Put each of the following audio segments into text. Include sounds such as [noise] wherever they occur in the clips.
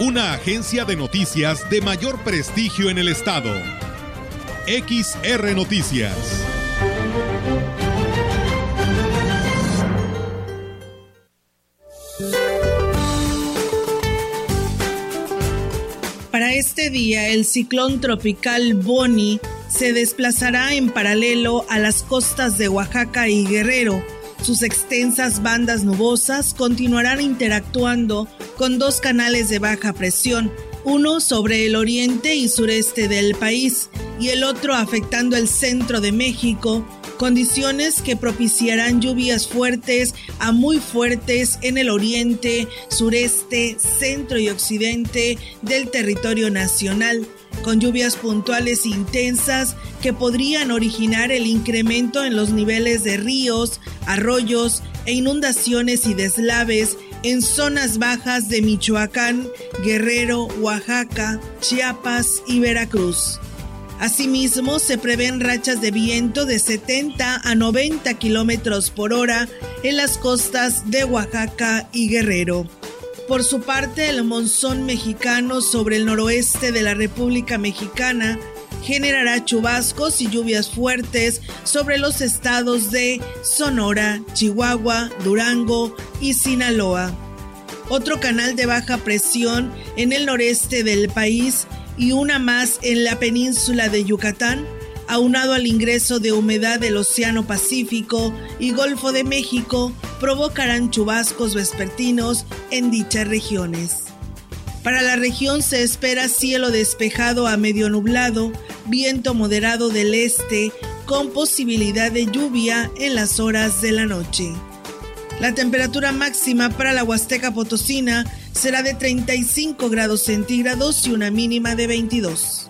Una agencia de noticias de mayor prestigio en el estado. XR Noticias. Para este día, el ciclón tropical Boni se desplazará en paralelo a las costas de Oaxaca y Guerrero. Sus extensas bandas nubosas continuarán interactuando con dos canales de baja presión, uno sobre el oriente y sureste del país y el otro afectando el centro de México, condiciones que propiciarán lluvias fuertes a muy fuertes en el oriente, sureste, centro y occidente del territorio nacional, con lluvias puntuales intensas que podrían originar el incremento en los niveles de ríos, arroyos e inundaciones y deslaves en zonas bajas de Michoacán, Guerrero, Oaxaca, Chiapas y Veracruz. Asimismo, se prevén rachas de viento de 70 a 90 kilómetros por hora en las costas de Oaxaca y Guerrero. Por su parte, el monzón mexicano sobre el noroeste de la República Mexicana generará chubascos y lluvias fuertes sobre los estados de Sonora, Chihuahua, Durango y Sinaloa. Otro canal de baja presión en el noreste del país y una más en la península de Yucatán, aunado al ingreso de humedad del Océano Pacífico y Golfo de México, provocarán chubascos vespertinos en dichas regiones. Para la región se espera cielo despejado a medio nublado, viento moderado del este, con posibilidad de lluvia en las horas de la noche. La temperatura máxima para la Huasteca Potosina será de 35 grados centígrados y una mínima de 22.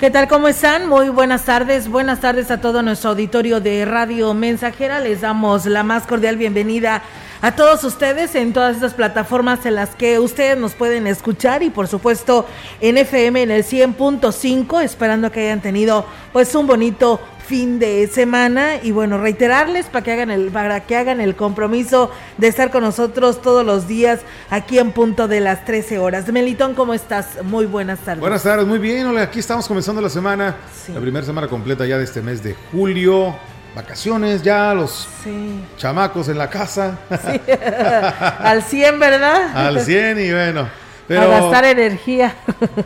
¿Qué tal? ¿Cómo están? Muy buenas tardes. Buenas tardes a todo nuestro auditorio de Radio Mensajera. Les damos la más cordial bienvenida a todos ustedes en todas estas plataformas en las que ustedes nos pueden escuchar y por supuesto en FM en el 100.5, esperando que hayan tenido pues un bonito fin de semana y bueno, reiterarles para que hagan el para que hagan el compromiso de estar con nosotros todos los días aquí en punto de las 13 horas. Melitón, ¿cómo estás? Muy buenas tardes. Buenas tardes, muy bien. Hola, aquí estamos comenzando la semana, la primera semana completa ya de este mes de julio. Vacaciones ya, los chamacos en la casa. [laughs] Al 100, ¿verdad? Al 100 y bueno. Pero... A gastar energía.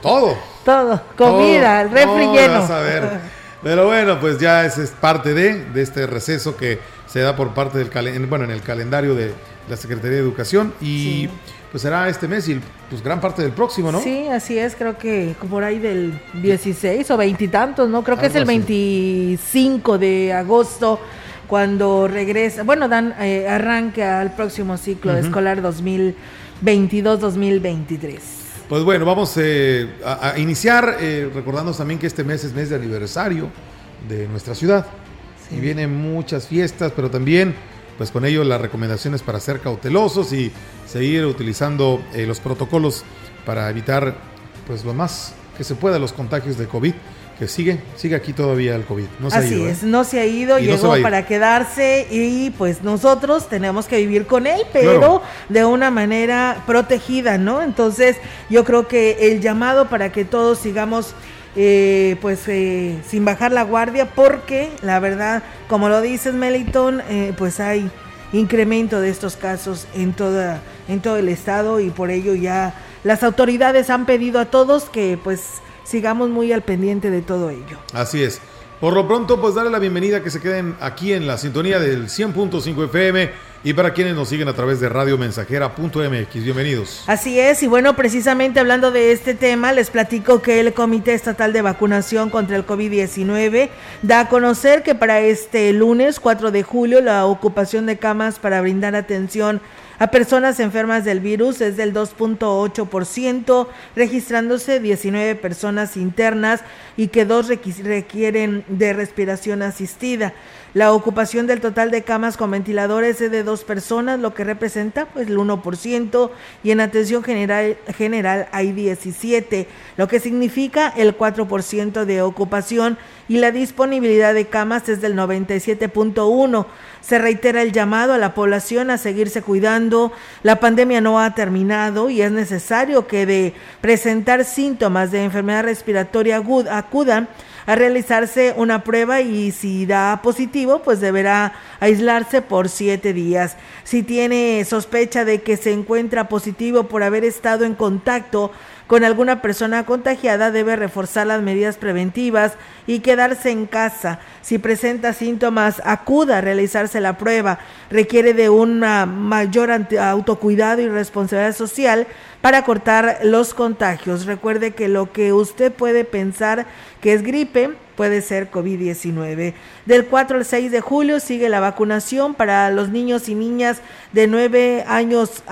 Todo. [laughs] Todo. Comida, el refri lleno. a ver. Pero bueno, pues ya es, es parte de, de, este receso que se da por parte del bueno, en el calendario de la Secretaría de Educación y pues será este mes y pues gran parte del próximo, ¿no? Sí, así es, creo que por ahí del 16 o veintitantos, ¿no? Creo que es el 25 de agosto cuando regresa, bueno, dan eh, arranque al próximo ciclo escolar 2022-2023. Pues bueno, vamos eh, a, a, iniciar eh, recordándonos también que este mes es mes de aniversario de nuestra ciudad. Sí. Y vienen muchas fiestas, pero también, pues con ello las recomendaciones para ser cautelosos y seguir utilizando eh, los protocolos para evitar, pues lo más que se pueda los contagios de COVID que sigue, sigue aquí todavía el COVID. No se Así ha ido, es, ¿eh? no se ha ido, y llegó no para quedarse y pues nosotros tenemos que vivir con él, pero claro. de una manera protegida, ¿no? Entonces yo creo que el llamado para que todos sigamos eh, pues eh, sin bajar la guardia, porque la verdad, como lo dices Meliton, pues hay incremento de estos casos en toda en todo el estado y por ello ya las autoridades han pedido a todos que pues sigamos muy al pendiente de todo ello. Así es. Por lo pronto, pues darle la bienvenida que se queden aquí en la sintonía del 100.5 FM y para quienes nos siguen a través de radiomensajera.mx. Bienvenidos. Así es, y bueno, precisamente hablando de este tema, les platico que el Comité Estatal de Vacunación contra el COVID-19 da a conocer que para este lunes 4 de julio la ocupación de camas para brindar atención a personas enfermas del virus es del 2.8%, registrándose 19 personas internas y que dos requieren de respiración asistida. La ocupación del total de camas con ventiladores es de dos personas, lo que representa pues el 1%, y en atención general, general hay 17, lo que significa el 4% de ocupación y la disponibilidad de camas es del 97.1. Se reitera el llamado a la población a seguirse cuidando. La pandemia no ha terminado y es necesario que de presentar síntomas de enfermedad respiratoria acudan a realizarse una prueba y si da positivo, pues deberá aislarse por siete días. Si tiene sospecha de que se encuentra positivo por haber estado en contacto con alguna persona contagiada debe reforzar las medidas preventivas y quedarse en casa. Si presenta síntomas, acuda a realizarse la prueba. Requiere de un mayor autocuidado y responsabilidad social para cortar los contagios. Recuerde que lo que usted puede pensar que es gripe puede ser COVID-19. Del 4 al 6 de julio sigue la vacunación para los niños y niñas de 9 años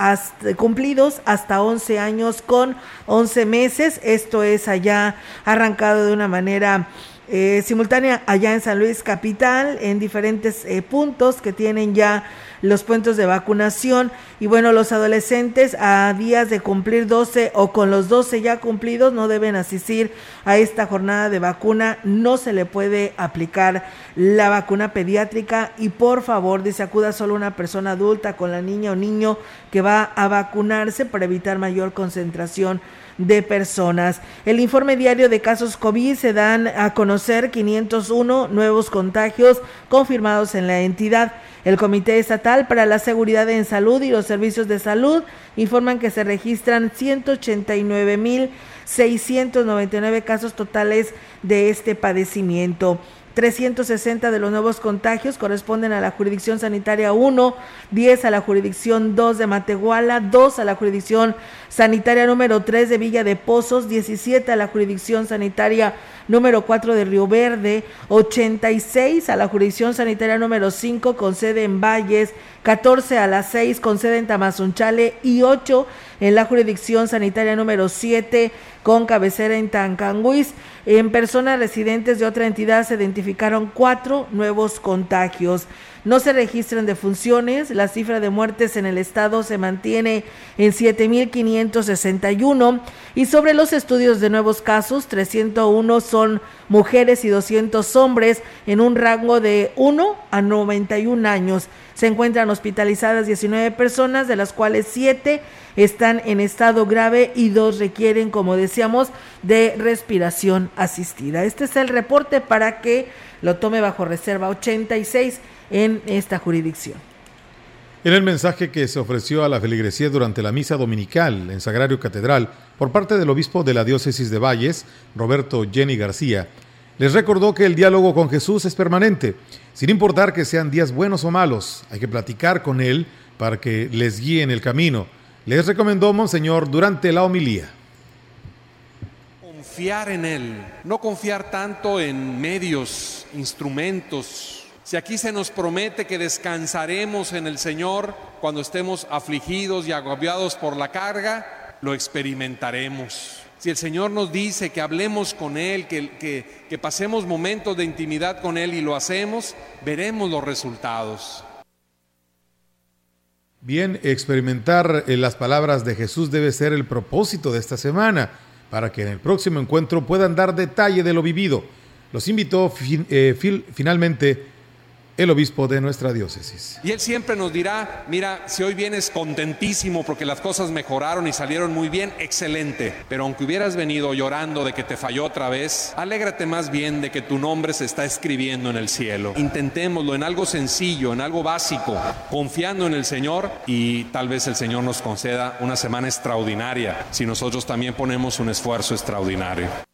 cumplidos hasta 11 años con 11 meses. Esto es allá arrancado de una manera eh, simultánea allá en San Luis Capital, en diferentes eh, puntos que tienen ya los puntos de vacunación. Y bueno, los adolescentes a días de cumplir 12 o con los 12 ya cumplidos no deben asistir a esta jornada de vacuna. No se le puede aplicar la vacuna pediátrica y por favor, dice, acuda solo una persona adulta con la niña o niño que va a vacunarse para evitar mayor concentración de personas. El informe diario de casos COVID se dan a conocer 501 nuevos contagios confirmados en la entidad. El Comité Estatal para la Seguridad en Salud y los Servicios de Salud informan que se registran 189.699 casos totales de este padecimiento. 360 de los nuevos contagios corresponden a la jurisdicción sanitaria 1, 10 a la jurisdicción 2 de Matehuala, 2 a la jurisdicción sanitaria número 3 de Villa de Pozos, 17 a la jurisdicción sanitaria número 4 de Río Verde, 86 a la jurisdicción sanitaria número 5 con sede en Valles, 14 a las 6 con sede en Tamazunchale y 8 en la jurisdicción sanitaria número 7 con cabecera en Tancanguis. En personas residentes de otra entidad se identificaron cuatro nuevos contagios. No se registran defunciones, la cifra de muertes en el estado se mantiene en 7.561 y sobre los estudios de nuevos casos, 301 son mujeres y 200 hombres en un rango de 1 a 91 años. Se encuentran hospitalizadas 19 personas, de las cuales 7 están en estado grave y 2 requieren, como decíamos, de respiración asistida. Este es el reporte para que lo tome bajo reserva 86 en esta jurisdicción. En el mensaje que se ofreció a la feligresía durante la misa dominical en Sagrario Catedral por parte del obispo de la diócesis de Valles, Roberto Jenny García, les recordó que el diálogo con Jesús es permanente, sin importar que sean días buenos o malos, hay que platicar con Él para que les guíe en el camino. Les recomendó Monseñor durante la homilía. Confiar en Él, no confiar tanto en medios, instrumentos, si aquí se nos promete que descansaremos en el Señor cuando estemos afligidos y agobiados por la carga, lo experimentaremos. Si el Señor nos dice que hablemos con Él, que, que, pasemos momentos de intimidad con Él y lo hacemos, veremos los resultados. Bien, experimentar eh, las palabras de Jesús debe ser el propósito de esta semana, para que en el próximo encuentro puedan dar detalle de lo vivido. Los invito eh, finalmente el obispo de nuestra diócesis. Y él siempre nos dirá, mira, si hoy vienes contentísimo porque las cosas mejoraron y salieron muy bien, excelente. Pero aunque hubieras venido llorando de que te falló otra vez, alégrate más bien de que tu nombre se está escribiendo en el cielo. Intentémoslo en algo sencillo, en algo básico, confiando en el Señor y tal vez el Señor nos conceda una semana extraordinaria si nosotros también ponemos un esfuerzo extraordinario.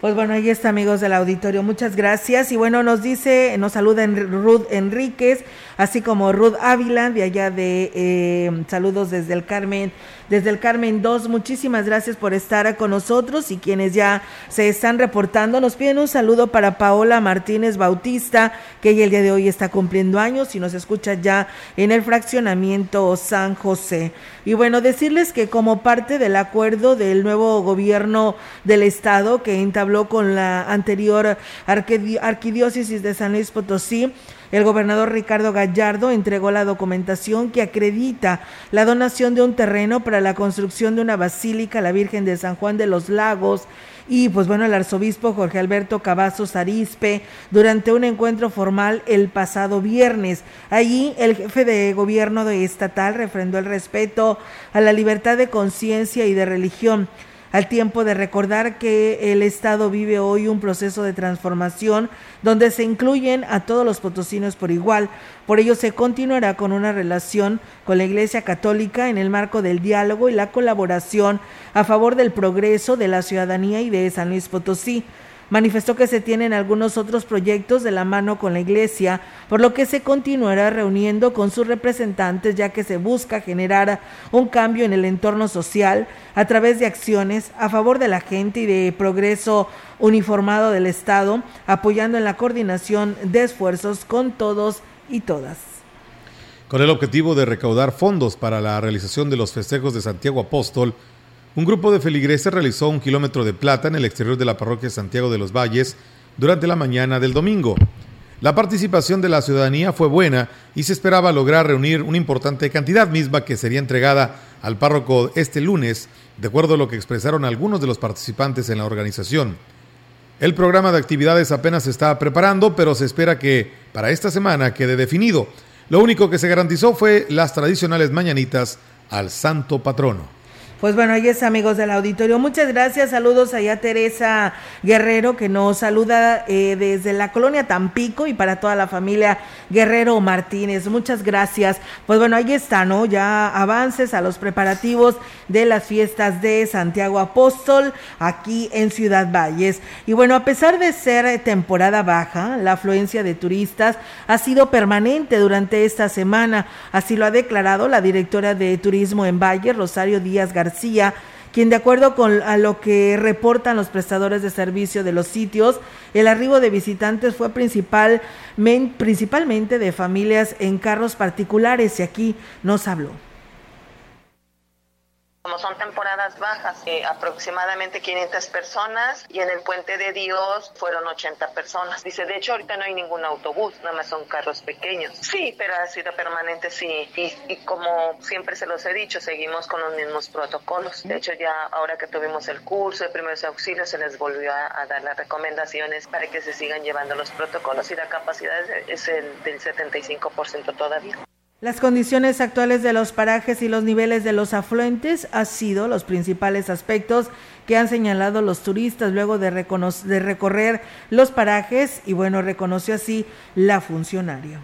Pues bueno, ahí está, amigos del auditorio. Muchas gracias. Y bueno, nos dice, nos saluda Ruth Enríquez, así como Ruth Ávila, de allá de eh, saludos desde el Carmen, desde el Carmen 2. Muchísimas gracias por estar con nosotros y quienes ya se están reportando. Nos piden un saludo para Paola Martínez Bautista, que ella el día de hoy está cumpliendo años y nos escucha ya en el fraccionamiento San José. Y bueno, decirles que como parte del acuerdo del nuevo gobierno del estado que entabló con la anterior arquidiócesis de San Luis Potosí, el gobernador Ricardo Gallardo entregó la documentación que acredita la donación de un terreno para la construcción de una basílica a la Virgen de San Juan de los Lagos y pues bueno, el arzobispo Jorge Alberto Cavazos Arispe durante un encuentro formal el pasado viernes. Allí el jefe de gobierno de estatal refrendó el respeto a la libertad de conciencia y de religión al tiempo de recordar que el Estado vive hoy un proceso de transformación donde se incluyen a todos los potosinos por igual. Por ello se continuará con una relación con la Iglesia Católica en el marco del diálogo y la colaboración a favor del progreso de la ciudadanía y de San Luis Potosí. Manifestó que se tienen algunos otros proyectos de la mano con la Iglesia, por lo que se continuará reuniendo con sus representantes ya que se busca generar un cambio en el entorno social a través de acciones a favor de la gente y de progreso uniformado del Estado, apoyando en la coordinación de esfuerzos con todos y todas. Con el objetivo de recaudar fondos para la realización de los festejos de Santiago Apóstol, un grupo de feligreses realizó un kilómetro de plata en el exterior de la parroquia Santiago de los Valles durante la mañana del domingo. La participación de la ciudadanía fue buena y se esperaba lograr reunir una importante cantidad misma que sería entregada al párroco este lunes, de acuerdo a lo que expresaron algunos de los participantes en la organización. El programa de actividades apenas se está preparando, pero se espera que para esta semana quede definido. Lo único que se garantizó fue las tradicionales mañanitas al santo patrono. Pues bueno, ahí es amigos del auditorio. Muchas gracias. Saludos allá Teresa Guerrero que nos saluda eh, desde la colonia Tampico y para toda la familia Guerrero Martínez. Muchas gracias. Pues bueno, ahí está, ¿no? Ya avances a los preparativos de las fiestas de Santiago Apóstol aquí en Ciudad Valles. Y bueno, a pesar de ser temporada baja, la afluencia de turistas ha sido permanente durante esta semana. Así lo ha declarado la directora de Turismo en Valle, Rosario Díaz García García, quien de acuerdo con a lo que reportan los prestadores de servicio de los sitios, el arribo de visitantes fue principal, principalmente de familias en carros particulares y aquí nos habló. Como son temporadas bajas, aproximadamente 500 personas y en el Puente de Dios fueron 80 personas. Dice, de hecho ahorita no hay ningún autobús, nada más son carros pequeños. Sí, pero ha sido permanente, sí. Y, como siempre se los he dicho, seguimos con los mismos protocolos. De hecho ya ahora que tuvimos el curso de primeros auxilios se les volvió a, dar las recomendaciones para que se sigan llevando los protocolos y la capacidad es el del 75% todavía. Las condiciones actuales de los parajes y los niveles de los afluentes han sido los principales aspectos que han señalado los turistas luego de, de recorrer los parajes y bueno, reconoció así la funcionaria.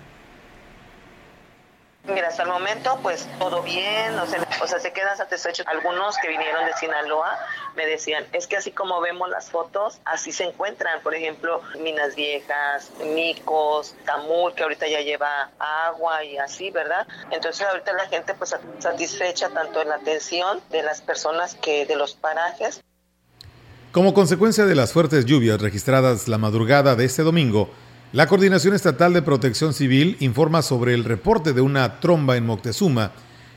Hasta el momento, pues todo bien, o sea, se quedan satisfechos. Algunos que vinieron de Sinaloa me decían, es que así como vemos las fotos, así se encuentran, por ejemplo, minas viejas, micos, tamul, que ahorita ya lleva agua y así, ¿verdad? Entonces ahorita la gente pues satisfecha tanto en la atención de las personas que de los parajes. Como consecuencia de las fuertes lluvias registradas la madrugada de este domingo, la Coordinación Estatal de Protección Civil informa sobre el reporte de una tromba en Moctezuma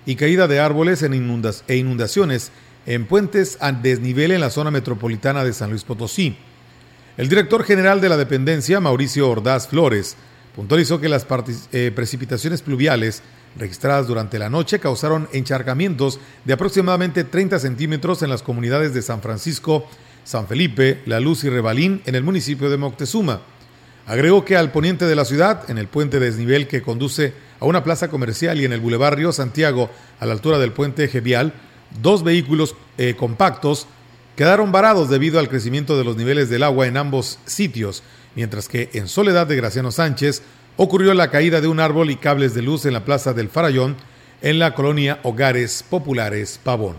y caída de árboles en inundas e inundaciones en puentes a desnivel en la zona metropolitana de San Luis Potosí. El director general de la dependencia, Mauricio Ordaz Flores, puntualizó que las eh, precipitaciones pluviales registradas durante la noche causaron encharcamientos de aproximadamente 30 centímetros en las comunidades de San Francisco, San Felipe, La Luz y Rebalín en el municipio de Moctezuma. Agregó que al poniente de la ciudad, en el puente desnivel que conduce a una plaza comercial y en el Boulevard Río Santiago, a la altura del puente Gevial, dos vehículos eh, compactos quedaron varados debido al crecimiento de los niveles del agua en ambos sitios, mientras que en Soledad de Graciano Sánchez ocurrió la caída de un árbol y cables de luz en la plaza del Farallón, en la colonia Hogares Populares Pavón.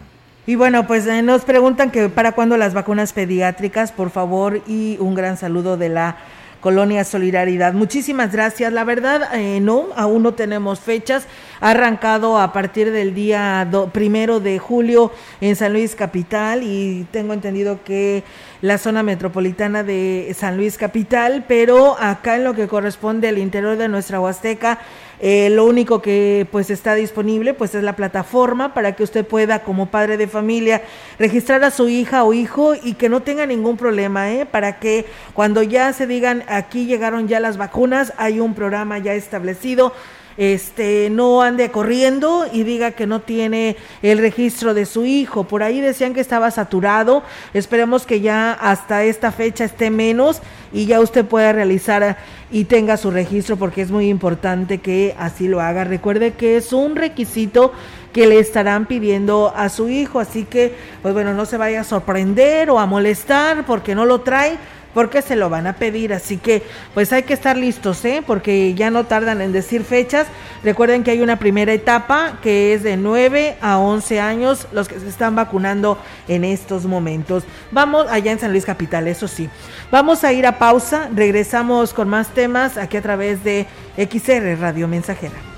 Y bueno, pues eh, nos preguntan que para cuándo las vacunas pediátricas, por favor, y un gran saludo de la Colonia Solidaridad. Muchísimas gracias. La verdad, eh, no, aún no tenemos fechas. Ha arrancado a partir del día primero de julio en San Luis Capital y tengo entendido que la zona metropolitana de San Luis Capital, pero acá en lo que corresponde al interior de nuestra Huasteca, eh, lo único que pues está disponible pues es la plataforma para que usted pueda como padre de familia registrar a su hija o hijo y que no tenga ningún problema, ¿eh? para que cuando ya se digan aquí llegaron ya las vacunas, hay un programa ya establecido este, no ande corriendo y diga que no tiene el registro de su hijo. Por ahí decían que estaba saturado. Esperemos que ya hasta esta fecha esté menos y ya usted pueda realizar y tenga su registro porque es muy importante que así lo haga. Recuerde que es un requisito que le estarán pidiendo a su hijo, así que pues bueno, no se vaya a sorprender o a molestar porque no lo trae porque se lo van a pedir. Así que pues hay que estar listos, ¿eh? porque ya no tardan en decir fechas. Recuerden que hay una primera etapa que es de 9 a 11 años los que se están vacunando en estos momentos. Vamos allá en San Luis Capital, eso sí. Vamos a ir a pausa, regresamos con más temas aquí a través de XR Radio Mensajera.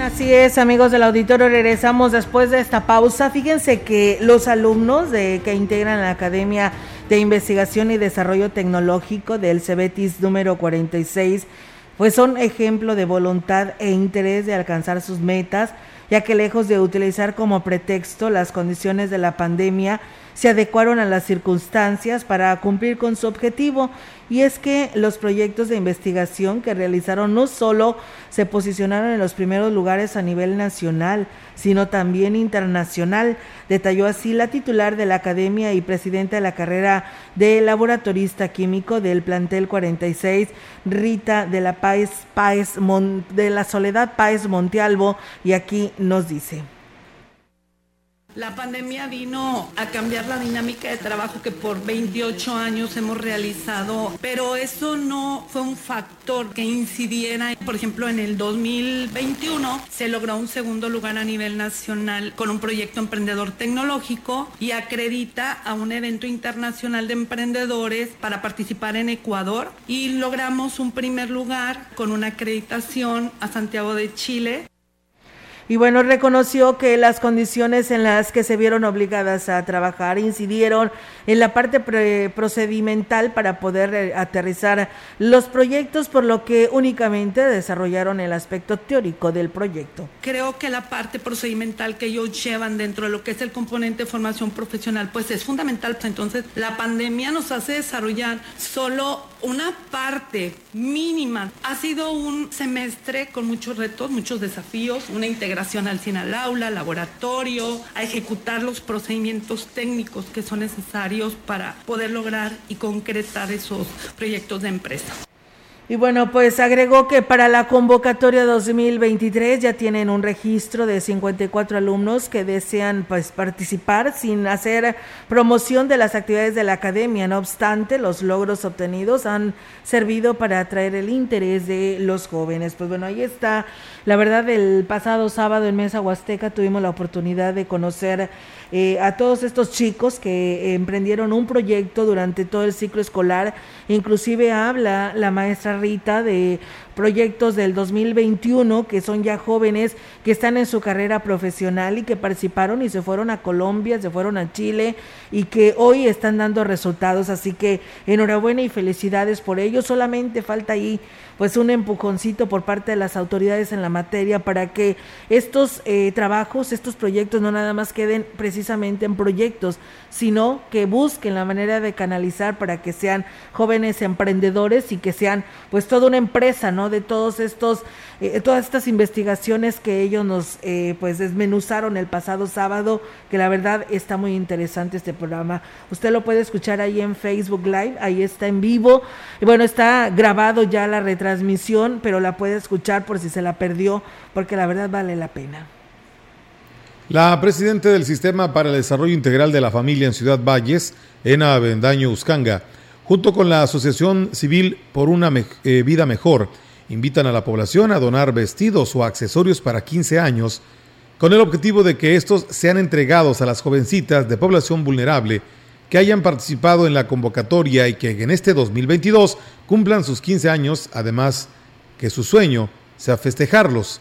Así es, amigos del auditorio, regresamos después de esta pausa. Fíjense que los alumnos de que integran la Academia de Investigación y Desarrollo Tecnológico del CEBETIS número 46, pues son ejemplo de voluntad e interés de alcanzar sus metas, ya que lejos de utilizar como pretexto las condiciones de la pandemia, se adecuaron a las circunstancias para cumplir con su objetivo y es que los proyectos de investigación que realizaron no solo se posicionaron en los primeros lugares a nivel nacional, sino también internacional, detalló así la titular de la academia y presidenta de la carrera de laboratorista químico del plantel 46, Rita de la de la Soledad Páez Montealvo, y aquí nos dice. La pandemia vino a cambiar la dinámica de trabajo que por 28 años hemos realizado, pero eso no fue un factor que incidiera. Por ejemplo, en el 2021 se logró un segundo lugar a nivel nacional con un proyecto emprendedor tecnológico y acredita a un evento internacional de emprendedores para participar en Ecuador y logramos un primer lugar con una acreditación a Santiago de Chile. Y bueno, reconoció que las condiciones en las que se vieron obligadas a trabajar incidieron en la parte procedimental para poder eh, aterrizar los proyectos, por lo que únicamente desarrollaron el aspecto teórico del proyecto. Creo que la parte procedimental que ellos llevan dentro de lo que es el componente de formación profesional, pues es fundamental. Entonces, la pandemia nos hace desarrollar solo una parte mínima. Ha sido un semestre con muchos retos, muchos desafíos, una integración al cine al aula, laboratorio, a ejecutar los procedimientos técnicos que son necesarios para poder lograr y concretar esos proyectos de empresa. Y bueno, pues agregó que para la convocatoria 2023 ya tienen un registro de 54 alumnos que desean pues participar sin hacer promoción de las actividades de la academia. No obstante, los logros obtenidos han servido para atraer el interés de los jóvenes. Pues bueno, ahí está. La verdad, el pasado sábado en Mesa Huasteca tuvimos la oportunidad de conocer eh, a todos estos chicos que emprendieron un proyecto durante todo el ciclo escolar. Inclusive habla la maestra Rita de proyectos del 2021 que son ya jóvenes que están en su carrera profesional y que participaron y se fueron a Colombia, se fueron a Chile y que hoy están dando resultados. Así que enhorabuena y felicidades por ello. Solamente falta ahí pues un empujoncito por parte de las autoridades en la materia para que estos eh, trabajos, estos proyectos no nada más queden precisamente en proyectos, sino que busquen la manera de canalizar para que sean jóvenes emprendedores y que sean pues toda una empresa, ¿no? De todos estos, eh, todas estas investigaciones que ellos nos eh, pues desmenuzaron el pasado sábado, que la verdad está muy interesante este programa. Usted lo puede escuchar ahí en Facebook Live, ahí está en vivo, y bueno, está grabado ya la retransmisión transmisión, pero la puede escuchar por si se la perdió, porque la verdad vale la pena. La presidenta del Sistema para el Desarrollo Integral de la Familia en Ciudad Valles, Ena Bendaño Uscanga, junto con la Asociación Civil por una eh, Vida Mejor, invitan a la población a donar vestidos o accesorios para 15 años, con el objetivo de que estos sean entregados a las jovencitas de población vulnerable que hayan participado en la convocatoria y que en este 2022 cumplan sus 15 años, además que su sueño sea festejarlos.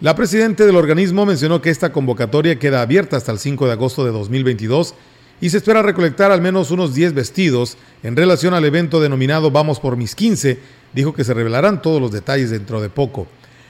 La presidenta del organismo mencionó que esta convocatoria queda abierta hasta el 5 de agosto de 2022 y se espera recolectar al menos unos 10 vestidos en relación al evento denominado Vamos por mis 15. Dijo que se revelarán todos los detalles dentro de poco.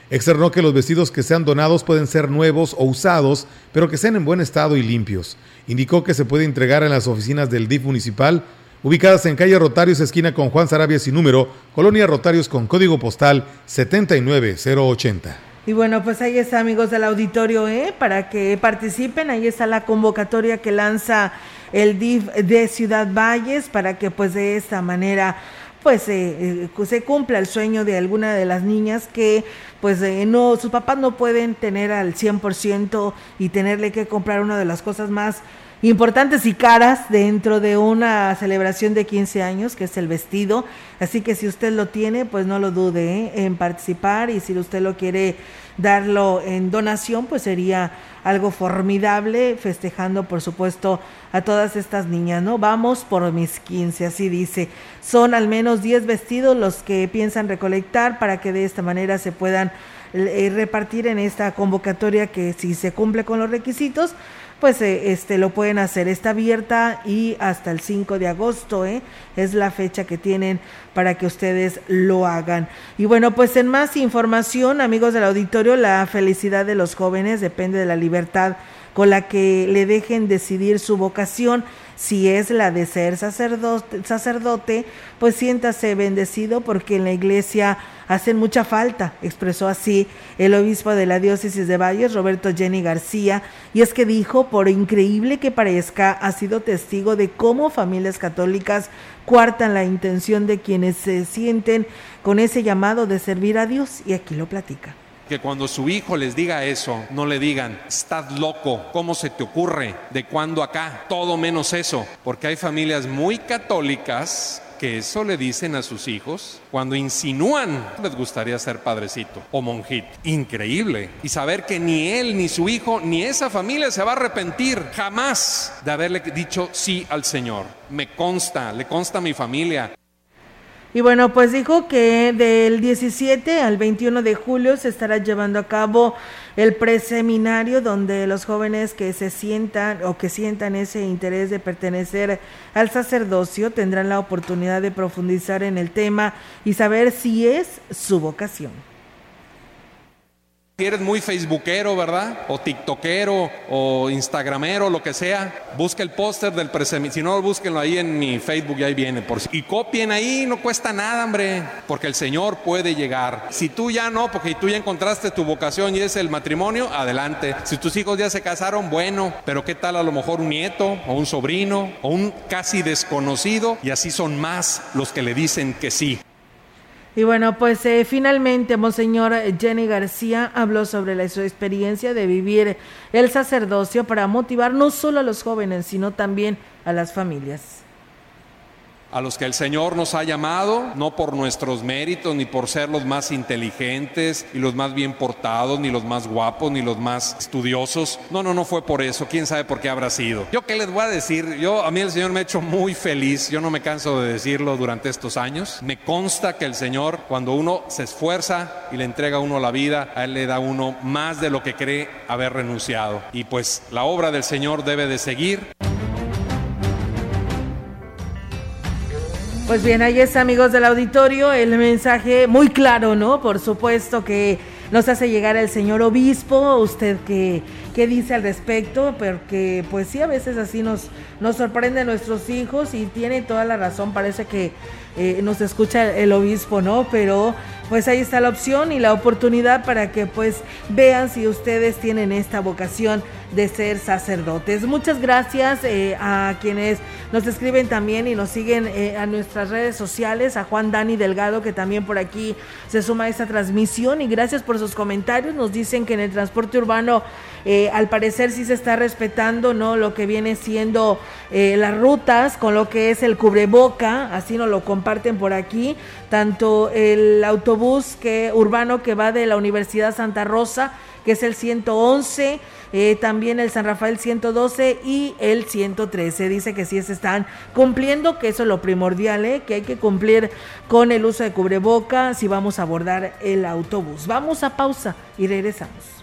Externó que los vestidos que sean donados pueden ser nuevos o usados, pero que sean en buen estado y limpios. Indicó que se puede entregar en las oficinas del DIF municipal, ubicadas en calle Rotarios, esquina con Juan Sarabia sin número, Colonia Rotarios con código postal 79080. Y bueno, pues ahí está, amigos del auditorio, ¿eh? para que participen. Ahí está la convocatoria que lanza el DIF de Ciudad Valles para que pues de esta manera pues eh, eh, se cumpla el sueño de alguna de las niñas que pues eh, no sus papás no pueden tener al 100% y tenerle que comprar una de las cosas más importantes y caras dentro de una celebración de 15 años, que es el vestido. Así que si usted lo tiene, pues no lo dude en participar y si usted lo quiere darlo en donación, pues sería algo formidable, festejando por supuesto a todas estas niñas, ¿no? Vamos por mis 15, así dice. Son al menos 10 vestidos los que piensan recolectar para que de esta manera se puedan eh, repartir en esta convocatoria que si se cumple con los requisitos, pues eh, este lo pueden hacer. Está abierta y hasta el 5 de agosto ¿eh? es la fecha que tienen para que ustedes lo hagan. Y bueno, pues en más información, amigos del auditorio, la felicidad de los jóvenes depende de la libertad con la que le dejen decidir su vocación. Si es la de ser sacerdote, sacerdote, pues siéntase bendecido porque en la iglesia hacen mucha falta, expresó así el obispo de la diócesis de Valles, Roberto Jenny García, y es que dijo, por increíble que parezca, ha sido testigo de cómo familias católicas cuartan la intención de quienes se sienten con ese llamado de servir a Dios, y aquí lo platica. Que cuando su hijo les diga eso, no le digan, estás loco, ¿cómo se te ocurre? ¿De cuándo acá? Todo menos eso, porque hay familias muy católicas que eso le dicen a sus hijos cuando insinúan les gustaría ser padrecito o monjito. Increíble. Y saber que ni él, ni su hijo, ni esa familia se va a arrepentir jamás de haberle dicho sí al Señor. Me consta, le consta a mi familia. Y bueno, pues dijo que del 17 al 21 de julio se estará llevando a cabo el preseminario donde los jóvenes que se sientan o que sientan ese interés de pertenecer al sacerdocio tendrán la oportunidad de profundizar en el tema y saber si es su vocación. Si eres muy facebookero, ¿verdad? O tiktokero o instagramero, lo que sea, busca el póster del preseminario. Si no, búsquenlo ahí en mi Facebook y ahí viene. Y copien ahí, no cuesta nada, hombre. Porque el Señor puede llegar. Si tú ya no, porque tú ya encontraste tu vocación y es el matrimonio, adelante. Si tus hijos ya se casaron, bueno. Pero ¿qué tal a lo mejor un nieto o un sobrino o un casi desconocido? Y así son más los que le dicen que sí. Y bueno, pues eh, finalmente Monseñor Jenny García habló sobre la, su experiencia de vivir el sacerdocio para motivar no solo a los jóvenes, sino también a las familias a los que el Señor nos ha llamado, no por nuestros méritos, ni por ser los más inteligentes, y los más bien portados, ni los más guapos, ni los más estudiosos. No, no, no fue por eso. ¿Quién sabe por qué habrá sido? Yo qué les voy a decir, yo a mí el Señor me ha hecho muy feliz, yo no me canso de decirlo durante estos años. Me consta que el Señor, cuando uno se esfuerza y le entrega a uno la vida, a Él le da uno más de lo que cree haber renunciado. Y pues la obra del Señor debe de seguir. Pues bien, ahí es amigos del auditorio el mensaje muy claro, ¿no? Por supuesto que nos hace llegar el señor obispo, usted qué, qué dice al respecto, porque pues sí, a veces así nos, nos sorprenden nuestros hijos y tiene toda la razón, parece que eh, nos escucha el obispo, ¿no? Pero pues ahí está la opción y la oportunidad para que pues vean si ustedes tienen esta vocación de ser sacerdotes. Muchas gracias eh, a quienes nos escriben también y nos siguen eh, a nuestras redes sociales, a Juan Dani Delgado que también por aquí se suma a esta transmisión y gracias por sus comentarios. Nos dicen que en el transporte urbano al parecer sí se está respetando no lo que viene siendo las rutas con lo que es el cubreboca, así nos lo comparten por aquí, tanto el autobús que urbano que va de la Universidad Santa Rosa, que es el 111, eh, también el San Rafael 112 y el 113. Dice que sí se están cumpliendo, que eso es lo primordial, ¿eh? que hay que cumplir con el uso de cubreboca si vamos a abordar el autobús. Vamos a pausa y regresamos.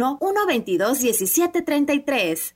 81 122 1733.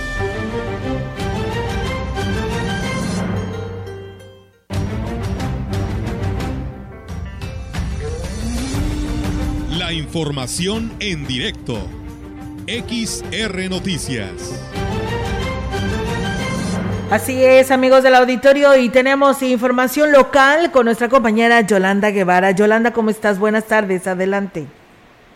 La información en directo. XR Noticias. Así es, amigos del auditorio, y tenemos información local con nuestra compañera Yolanda Guevara. Yolanda, ¿cómo estás? Buenas tardes, adelante.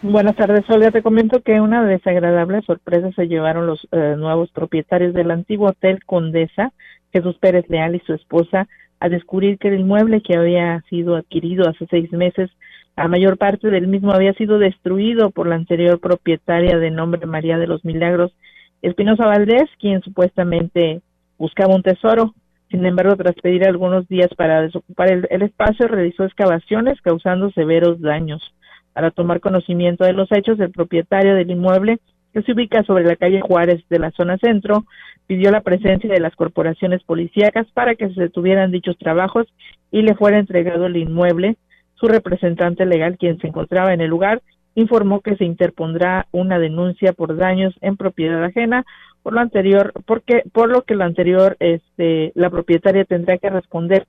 Buenas tardes, Olga. Te comento que una desagradable sorpresa se llevaron los eh, nuevos propietarios del antiguo Hotel Condesa, Jesús Pérez Leal y su esposa, a descubrir que el inmueble que había sido adquirido hace seis meses, la mayor parte del mismo había sido destruido por la anterior propietaria de nombre María de los Milagros, Espinosa Valdés, quien supuestamente buscaba un tesoro. Sin embargo, tras pedir algunos días para desocupar el espacio, realizó excavaciones causando severos daños para tomar conocimiento de los hechos, el propietario del inmueble, que se ubica sobre la calle Juárez de la zona centro, pidió la presencia de las corporaciones policíacas para que se detuvieran dichos trabajos y le fuera entregado el inmueble. Su representante legal, quien se encontraba en el lugar, informó que se interpondrá una denuncia por daños en propiedad ajena por lo anterior, porque por lo que lo anterior este la propietaria tendrá que responder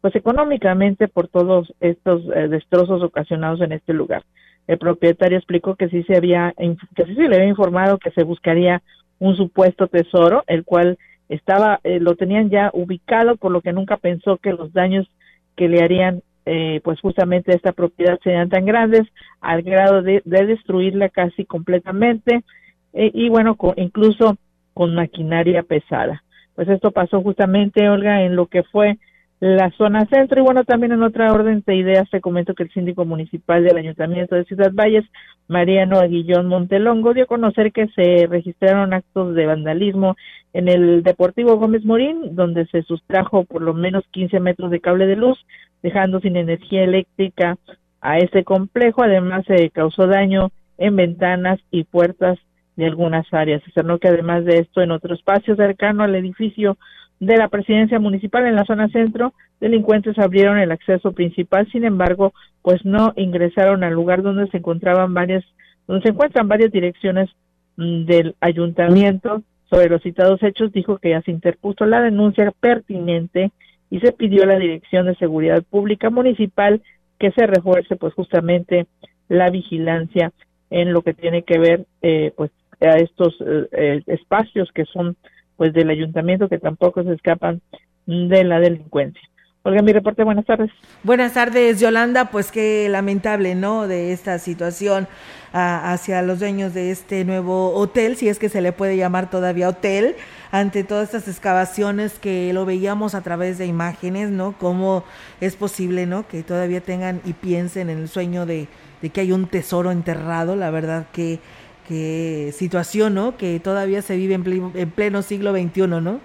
pues económicamente por todos estos eh, destrozos ocasionados en este lugar. El propietario explicó que sí se había que sí se le había informado que se buscaría un supuesto tesoro, el cual estaba eh, lo tenían ya ubicado, por lo que nunca pensó que los daños que le harían eh, pues justamente esta propiedad serían tan grandes al grado de, destruirla casi completamente y bueno incluso con maquinaria pesada. Pues esto pasó justamente Olga en lo que fue la zona centro. Y bueno, también en otra orden de ideas te comento que el síndico municipal del Ayuntamiento de Ciudad Valles, Mariano Aguillón Montelongo, dio a conocer que se registraron actos de vandalismo en el Deportivo Gómez Morín, donde se sustrajo por lo menos 15 metros de cable de luz, dejando sin energía eléctrica a ese complejo. Además, se causó daño en ventanas y puertas de algunas áreas. Se que además de esto, en otro espacio cercano al edificio de la presidencia municipal en la zona centro, delincuentes abrieron el acceso principal, sin embargo, pues no ingresaron al lugar donde se encontraban varias, donde se encuentran varias direcciones mm, del ayuntamiento. Sobre los citados hechos, dijo que ya se interpuso la denuncia pertinente y se pidió a la Dirección de Seguridad Pública Municipal que se refuerce pues justamente la vigilancia en lo que tiene que ver eh, pues a estos eh, espacios que son pues del ayuntamiento que tampoco se escapan de la delincuencia. Olga, mi reporte, buenas tardes. Buenas tardes, Yolanda. Pues qué lamentable, ¿no? De esta situación ah, hacia los dueños de este nuevo hotel, si es que se le puede llamar todavía hotel, ante todas estas excavaciones que lo veíamos a través de imágenes, ¿no? Cómo es posible, ¿no? Que todavía tengan y piensen en el sueño de que hay un tesoro enterrado. La verdad que, qué situación, ¿no? Que todavía se vive en, en pleno siglo XXI, ¿no?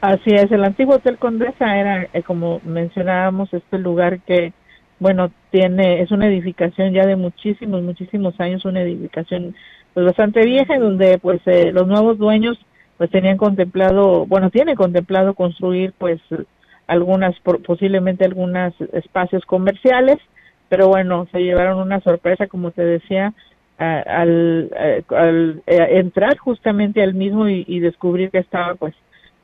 Así es, el antiguo Hotel Condesa era, eh, como mencionábamos, este lugar que, bueno, tiene, es una edificación ya de muchísimos, muchísimos años, una edificación pues bastante vieja, donde pues eh, los nuevos dueños pues tenían contemplado, bueno, tiene contemplado construir pues algunas, posiblemente algunos espacios comerciales, pero bueno, se llevaron una sorpresa, como te decía, al, eh, entrar justamente al mismo y, y descubrir que estaba pues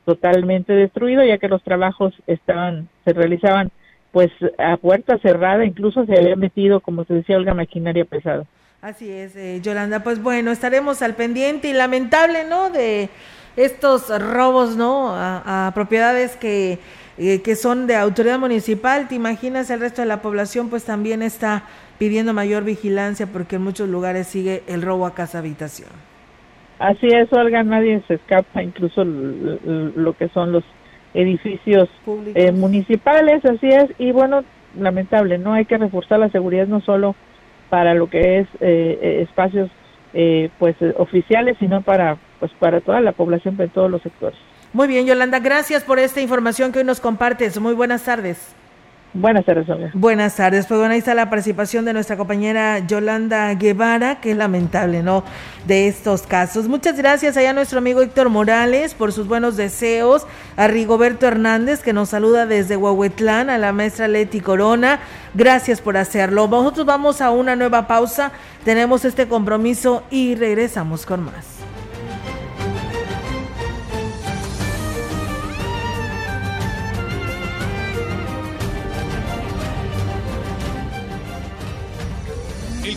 totalmente destruido ya que los trabajos estaban se realizaban pues a puerta cerrada incluso se había metido como se decía Olga maquinaria pesada. Así es eh, Yolanda. Pues bueno estaremos al pendiente y lamentable no de estos robos no a, propiedades que eh, que son de autoridad municipal. Te imaginas el resto de la población pues también está pidiendo mayor vigilancia porque en muchos lugares sigue el robo a casa habitación. Así es, Olga, nadie se escapa, incluso lo que son los edificios eh, municipales, así es, y bueno, lamentable, no hay que reforzar la seguridad no solo para lo que es eh, eh, espacios pues oficiales, sino para pues para toda la población de todos los sectores. Muy bien, Yolanda, gracias por esta información que hoy nos compartes. Muy buenas tardes. Buenas tardes, Buenas tardes. Pues bueno, ahí está la participación de nuestra compañera Yolanda Guevara, que es lamentable, ¿no? De estos casos. Muchas gracias allá a nuestro amigo Héctor Morales por sus buenos deseos, a Rigoberto Hernández, que nos saluda desde Huahuetlán, a la maestra Leti Corona. Gracias por hacerlo. Nosotros vamos a una nueva pausa, tenemos este compromiso y regresamos con más.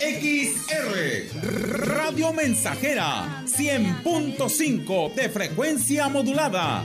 XR Radio Mensajera 100.5 de frecuencia modulada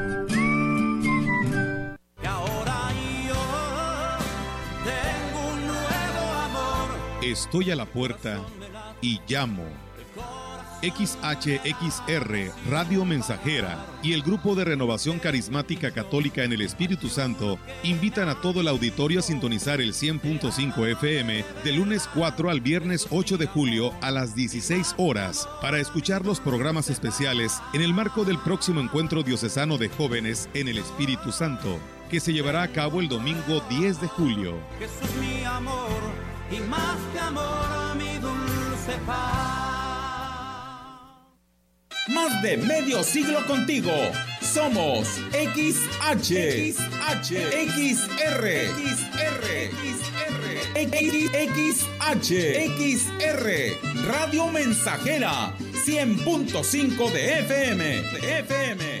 Estoy a la puerta y llamo. XHXR Radio Mensajera y el Grupo de Renovación Carismática Católica en el Espíritu Santo invitan a todo el auditorio a sintonizar el 100.5 FM de lunes 4 al viernes 8 de julio a las 16 horas para escuchar los programas especiales en el marco del próximo encuentro diocesano de jóvenes en el Espíritu Santo, que se llevará a cabo el domingo 10 de julio. Jesús, mi amor y más que amor mi dulce paz. Más de medio siglo contigo. Somos XH, XH, XR, XR, XR, XH, XR, Radio Mensajera, 100.5 de FM, de FM.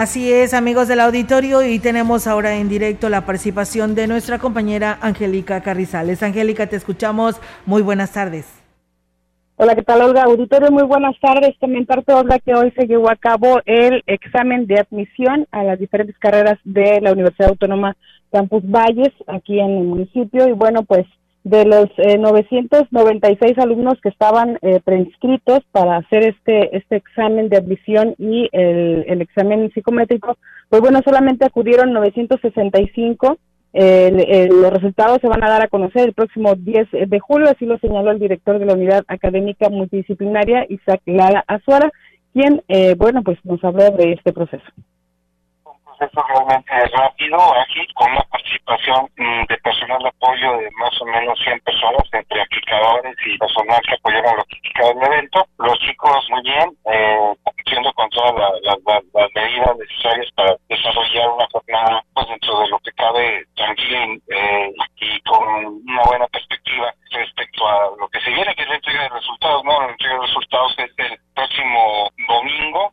Así es, amigos del auditorio, y tenemos ahora en directo la participación de nuestra compañera Angélica Carrizales. Angélica, te escuchamos. Muy buenas tardes. Hola, ¿qué tal, Olga? Auditorio, muy buenas tardes. Comentarte, Olga, que hoy se llevó a cabo el examen de admisión a las diferentes carreras de la Universidad Autónoma Campus Valles, aquí en el municipio. Y bueno, pues de los eh, 996 alumnos que estaban eh, preinscritos para hacer este este examen de admisión y el, el examen psicométrico, pues bueno, solamente acudieron 965. Eh, los resultados se van a dar a conocer el próximo 10 de julio, así lo señaló el director de la Unidad Académica Multidisciplinaria, Isaac Lara Azuara, quien, eh, bueno, pues nos habló de este proceso proceso realmente rápido, ágil, con una participación mm, de personal de apoyo de más o menos 100 personas, entre aplicadores y personal que apoyaron logística del evento. Los chicos muy bien, eh, cumpliendo con todas las medidas necesarias para desarrollar una jornada pues, dentro de lo que cabe tranquila eh, y con una buena perspectiva respecto a lo que se viene, que es la entrega de resultados, ¿no? La entrega de resultados es el próximo domingo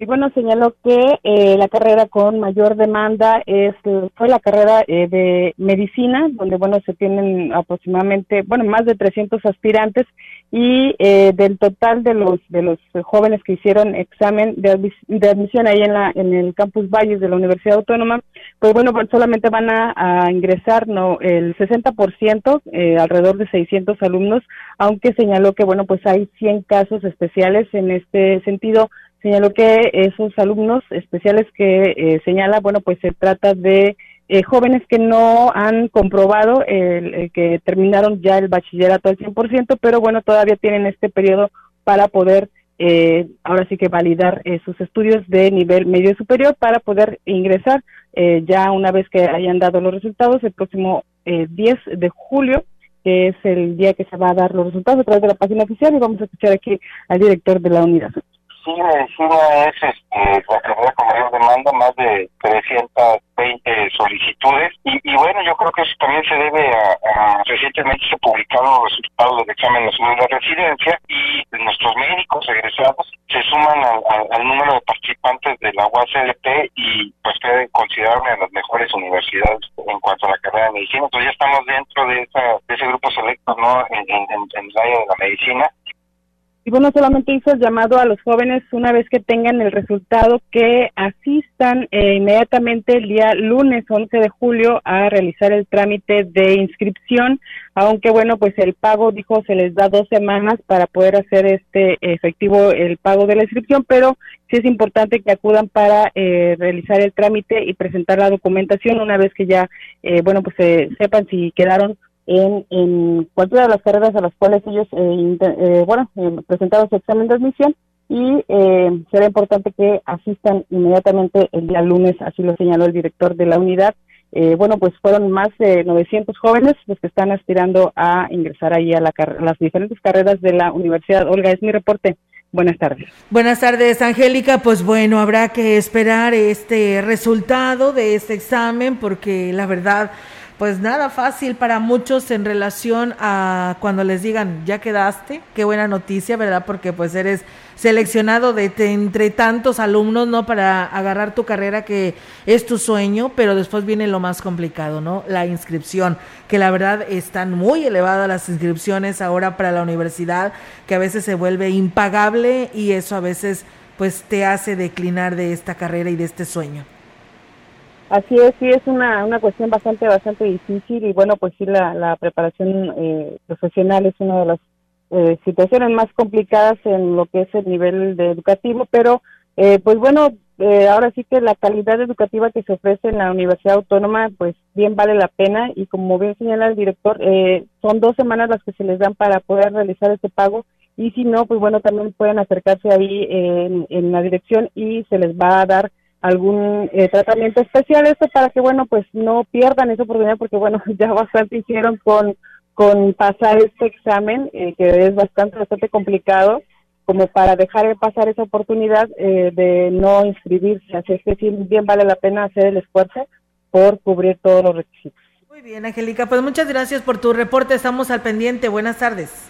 y bueno, señaló que eh, la carrera con mayor demanda es fue la carrera eh, de medicina, donde bueno se tienen aproximadamente, bueno, más de 300 aspirantes y eh, del total de los de los jóvenes que hicieron examen de, de, admisión ahí en la en el campus Valles de la Universidad Autónoma, pues bueno, pues solamente van a, a ingresar no el 60%, eh, alrededor de 600 alumnos, aunque señaló que bueno, pues hay 100 casos especiales en este sentido señaló que esos alumnos especiales que eh, señala, bueno, pues se trata de eh, jóvenes que no han comprobado el, que terminaron ya el bachillerato al 100%, pero bueno, todavía tienen este periodo para poder eh, ahora sí que validar sus estudios de nivel medio superior para poder ingresar ya una vez que hayan dado los resultados el próximo 10 de julio que es el día que se va a dar los resultados a través de la página oficial. Y vamos a escuchar aquí al director de la unidad sí, medicina es este, la carrera con mayor demanda, más de 320 solicitudes. Y, bueno, yo creo que eso también se debe a, recientemente se publicaron los resultados del examen nacional de residencia y nuestros médicos egresados se suman al, número de participantes de la UACLP y pues pueden considerarme a las mejores universidades en cuanto a la carrera de medicina. Entonces ya estamos dentro de, esa, de ese grupo selecto ¿no? en el área de la medicina bueno, solamente hizo el llamado a los jóvenes una vez que tengan el resultado que asistan eh, inmediatamente el día lunes 11 de julio a realizar el trámite de inscripción, aunque bueno, pues el pago dijo se les da dos semanas para poder hacer este efectivo el pago de la inscripción, pero sí es importante que acudan para eh, realizar el trámite y presentar la documentación una vez que ya, eh, bueno, pues sepan si quedaron en, cualquiera de las carreras a las cuales ellos, eh, eh, bueno, eh, presentaron su examen de admisión y eh, será importante que asistan inmediatamente el día lunes, así lo señaló el director de la unidad. Bueno, pues fueron más de 900 jóvenes los que están aspirando a ingresar ahí a, la las diferentes carreras de la universidad. Olga, es mi reporte. Buenas tardes. Buenas tardes, Angélica. Pues bueno, habrá que esperar este resultado de este examen porque la verdad pues nada fácil para muchos en relación a cuando les digan, ya quedaste, qué buena noticia, ¿verdad? Porque pues eres seleccionado de, entre tantos alumnos, ¿no? Para agarrar tu carrera que es tu sueño, pero después viene lo más complicado, ¿no? La inscripción, que la verdad están muy elevadas las inscripciones ahora para la universidad, que a veces se vuelve impagable y eso a veces pues te hace declinar de esta carrera y de este sueño. Así es, sí es una, una cuestión bastante, bastante difícil y bueno, pues sí, la, la preparación eh, profesional es una de las eh, situaciones más complicadas en lo que es el nivel de educativo, pero eh, pues bueno, ahora sí que la calidad educativa que se ofrece en la Universidad Autónoma, pues bien vale la pena y como bien señala el director, son dos semanas las que se les dan para poder realizar este pago y si no, pues bueno, también pueden acercarse ahí en, en la dirección y se les va a dar algún eh, tratamiento especial esto para que bueno pues no pierdan esa oportunidad porque bueno [laughs] ya bastante hicieron con con pasar este examen eh, que es bastante bastante complicado como para dejar pasar esa oportunidad eh, de no inscribirse así es que sí bien vale la pena hacer el esfuerzo por cubrir todos los requisitos Muy bien, Angélica, pues muchas gracias por tu reporte, estamos al pendiente. Buenas tardes.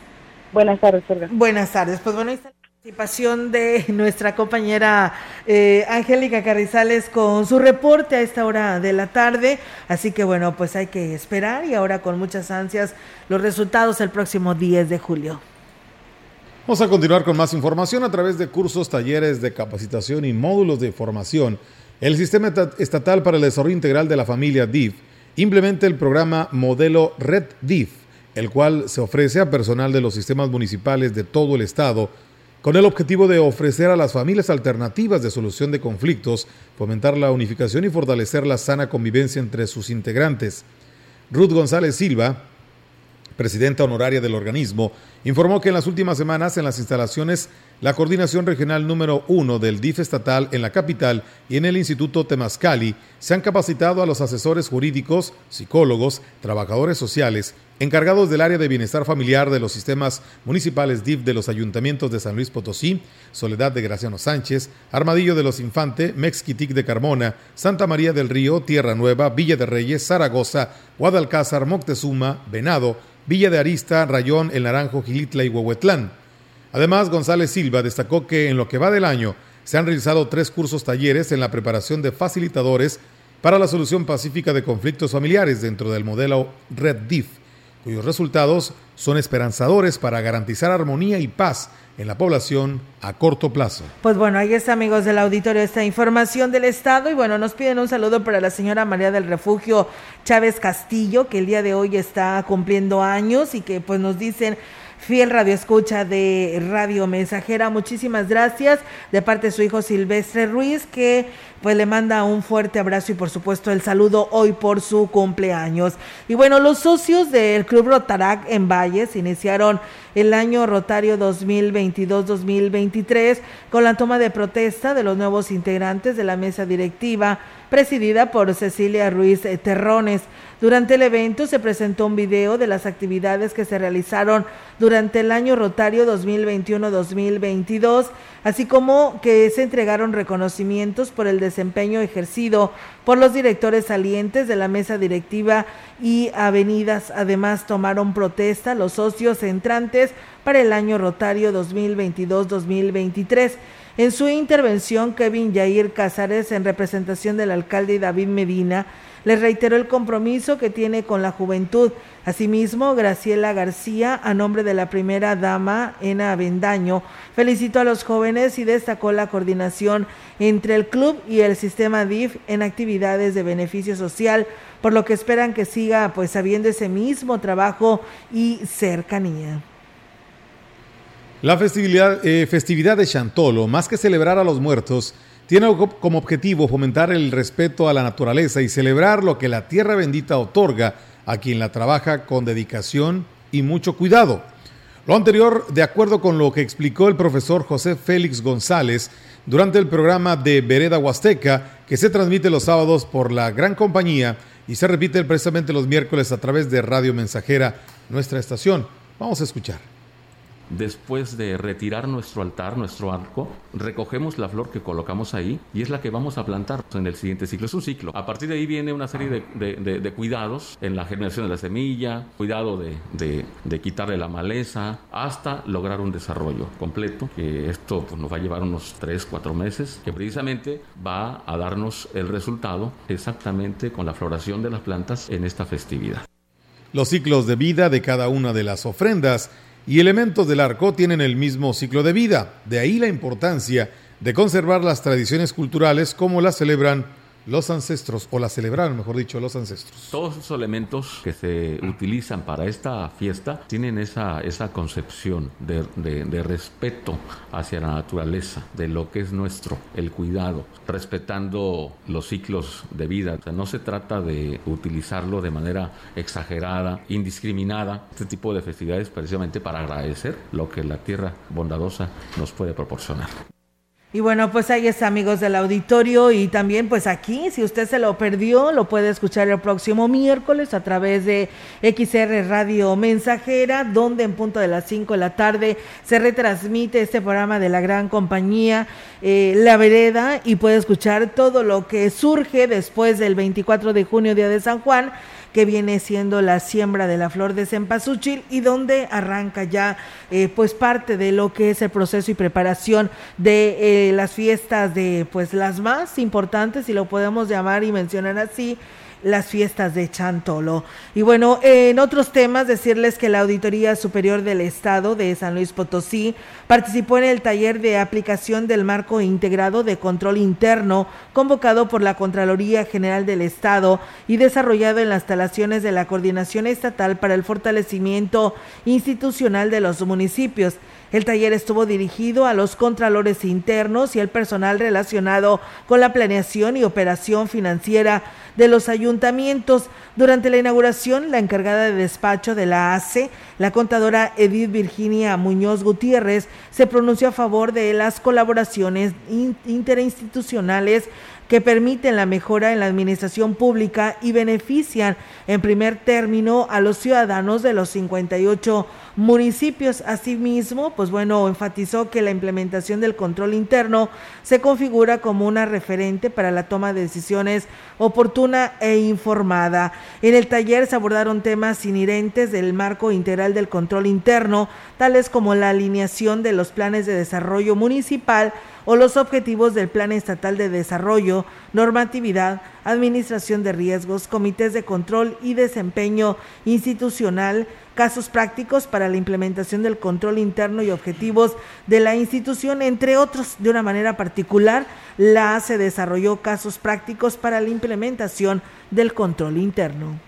Buenas tardes, Olga. Buenas tardes, pues bueno, ahí está participación de [laughs] nuestra compañera eh, Angélica Carrizales con su reporte a esta hora de la tarde. Así que bueno, pues hay que esperar y ahora con muchas ansias los resultados el próximo 10 de julio. Vamos a continuar con más información a través de cursos, talleres de capacitación y módulos de formación. El Sistema Estatal para el Desarrollo Integral de la Familia DIF implementa el programa Modelo Red DIF, el cual se ofrece a personal de los sistemas municipales de todo el estado con el objetivo de ofrecer a las familias alternativas de solución de conflictos, fomentar la unificación y fortalecer la sana convivencia entre sus integrantes. Ruth González Silva, presidenta honoraria del organismo, informó que en las últimas semanas en las instalaciones la coordinación regional número uno del DIF estatal en la capital y en el Instituto Temascali se han capacitado a los asesores jurídicos, psicólogos, trabajadores sociales, encargados del área de bienestar familiar de los sistemas municipales DIF de los ayuntamientos de San Luis Potosí, Soledad de Graciano Sánchez, Armadillo de los Infante, Mexquitic de Carmona, Santa María del Río, Tierra Nueva, Villa de Reyes, Zaragoza, Guadalcázar, Moctezuma, Venado, Villa de Arista, Rayón, El Naranjo, Gilitla y Huehuetlán. Además, González Silva destacó que en lo que va del año se han realizado tres cursos talleres en la preparación de facilitadores para la solución pacífica de conflictos familiares dentro del modelo Red DIF, cuyos resultados son esperanzadores para garantizar armonía y paz en la población a corto plazo. Pues bueno, ahí está amigos del auditorio esta información del Estado y bueno, nos piden un saludo para la señora María del Refugio Chávez Castillo, que el día de hoy está cumpliendo años y que pues nos dicen fiel radio escucha de Radio Mensajera. Muchísimas gracias de parte de su hijo Silvestre Ruiz, que pues le manda un fuerte abrazo y por supuesto el saludo hoy por su cumpleaños. Y bueno, los socios del Club Rotarac en Valles iniciaron el año rotario 2022-2023 con la toma de protesta de los nuevos integrantes de la mesa directiva presidida por Cecilia Ruiz Terrones. Durante el evento se presentó un video de las actividades que se realizaron durante el año rotario 2021-2022, así como que se entregaron reconocimientos por el desempeño ejercido por los directores salientes de la mesa directiva y avenidas. Además, tomaron protesta los socios entrantes para el año rotario 2022-2023. En su intervención, Kevin Yair Casares, en representación del alcalde David Medina, les reiteró el compromiso que tiene con la juventud. Asimismo, Graciela García, a nombre de la primera dama, Ena Avendaño, felicitó a los jóvenes y destacó la coordinación entre el club y el sistema DIF en actividades de beneficio social, por lo que esperan que siga pues habiendo ese mismo trabajo y cercanía. La festividad, eh, festividad de Chantolo, más que celebrar a los muertos, tiene como objetivo fomentar el respeto a la naturaleza y celebrar lo que la tierra bendita otorga a quien la trabaja con dedicación y mucho cuidado. Lo anterior, de acuerdo con lo que explicó el profesor José Félix González durante el programa de Vereda Huasteca, que se transmite los sábados por la Gran Compañía y se repite precisamente los miércoles a través de Radio Mensajera, nuestra estación. Vamos a escuchar. Después de retirar nuestro altar, nuestro arco, recogemos la flor que colocamos ahí y es la que vamos a plantar en el siguiente ciclo. Es un ciclo. A partir de ahí viene una serie de, cuidados en la generación de la semilla, cuidado de, quitarle la maleza, hasta lograr un desarrollo completo, que esto pues, nos va a llevar unos 3, 4 meses, que precisamente va a darnos el resultado exactamente con la floración de las plantas en esta festividad. Los ciclos de vida de cada una de las ofrendas y elementos del arco tienen el mismo ciclo de vida, de ahí la importancia de conservar las tradiciones culturales como las celebran los ancestros, o la celebraron, mejor dicho, los ancestros. Todos esos elementos que se utilizan para esta fiesta tienen esa, esa concepción de, de, respeto hacia la naturaleza, de lo que es nuestro, el cuidado, respetando los ciclos de vida. no se trata de utilizarlo de manera exagerada, indiscriminada, este tipo de festividades precisamente para agradecer lo que la tierra bondadosa nos puede proporcionar. Y bueno, pues ahí está, amigos del auditorio. Y también, pues aquí, si usted se lo perdió, lo puede escuchar el próximo miércoles a través de XR Radio Mensajera, donde en punto de las 5 de la tarde se retransmite este programa de la gran compañía eh, La Vereda y puede escuchar todo lo que surge después del 24 de junio, Día de San Juan que viene siendo la siembra de la flor de cempasúchil y donde arranca ya eh, pues parte de lo que es el proceso y preparación de eh, las fiestas de pues las más importantes, si lo podemos llamar y mencionar así, las fiestas de Chantolo. Y bueno, en otros temas, decirles que la Auditoría Superior del Estado de San Luis Potosí participó en el taller de aplicación del marco integrado de control interno convocado por la Contraloría General del Estado y desarrollado en las instalaciones de la Coordinación Estatal para el Fortalecimiento Institucional de los Municipios. El taller estuvo dirigido a los contralores internos y el personal relacionado con la planeación y operación financiera de los ayuntamientos. Durante la inauguración, la encargada de despacho de la ACE, la contadora Edith Virginia Muñoz Gutiérrez, se pronunció a favor de las colaboraciones interinstitucionales que permiten la mejora en la administración pública y benefician en primer término a los ciudadanos de los 58 municipios. Asimismo, pues bueno, enfatizó que la implementación del control interno se configura como una referente para la toma de decisiones oportuna e informada. En el taller se abordaron temas inherentes del marco integral del control interno, tales como la alineación de los planes de desarrollo municipal, o los objetivos del Plan Estatal de Desarrollo, normatividad, administración de riesgos, comités de control y desempeño institucional, casos prácticos para la implementación del control interno y objetivos de la institución, entre otros. De una manera particular, la se desarrolló casos prácticos para la implementación del control interno.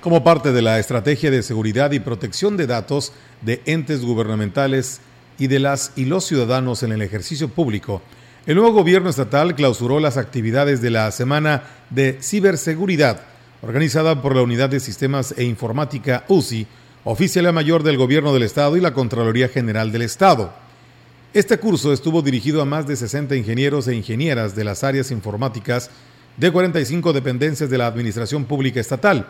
Como parte de la estrategia de seguridad y protección de datos de entes gubernamentales, y de las y los ciudadanos en el ejercicio público, el nuevo gobierno estatal clausuró las actividades de la Semana de Ciberseguridad, organizada por la Unidad de Sistemas e Informática UCI, oficial mayor del Gobierno del Estado y la Contraloría General del Estado. Este curso estuvo dirigido a más de 60 ingenieros e ingenieras de las áreas informáticas de 45 dependencias de la Administración Pública Estatal,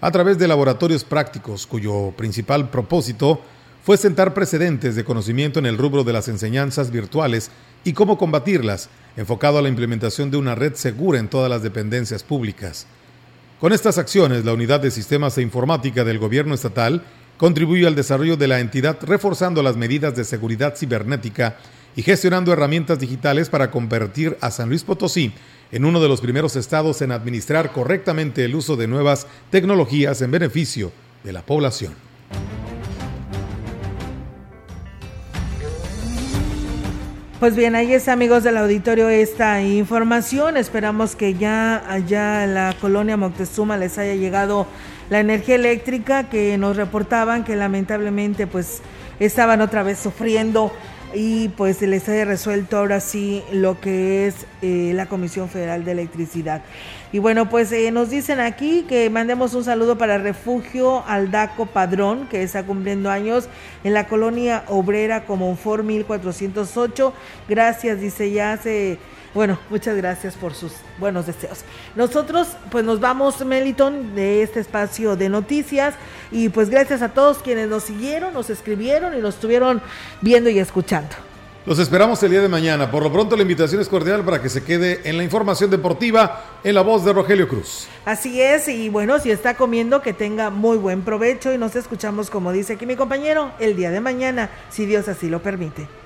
a través de laboratorios prácticos cuyo principal propósito fue sentar precedentes de conocimiento en el rubro de las enseñanzas virtuales y cómo combatirlas, enfocado a la implementación de una red segura en todas las dependencias públicas. Con estas acciones, la Unidad de Sistemas e Informática del Gobierno Estatal contribuye al desarrollo de la entidad reforzando las medidas de seguridad cibernética y gestionando herramientas digitales para convertir a San Luis Potosí en uno de los primeros estados en administrar correctamente el uso de nuevas tecnologías en beneficio de la población. Pues bien, ahí es amigos del auditorio esta información. Esperamos que ya allá en la colonia Moctezuma les haya llegado la energía eléctrica que nos reportaban que lamentablemente pues estaban otra vez sufriendo y pues se les haya resuelto ahora sí lo que es eh, la Comisión Federal de Electricidad. Y bueno, pues eh, nos dicen aquí que mandemos un saludo para Refugio Aldaco Padrón, que está cumpliendo años en la colonia obrera for 1408. Gracias, dice ya hace... Bueno, muchas gracias por sus buenos deseos. Nosotros pues nos vamos, Meliton, de este espacio de noticias y pues gracias a todos quienes nos siguieron, nos escribieron y nos estuvieron viendo y escuchando. Los esperamos el día de mañana. Por lo pronto la invitación es cordial para que se quede en la información deportiva en la voz de Rogelio Cruz. Así es, y bueno, si está comiendo, que tenga muy buen provecho y nos escuchamos, como dice aquí mi compañero, el día de mañana, si Dios así lo permite.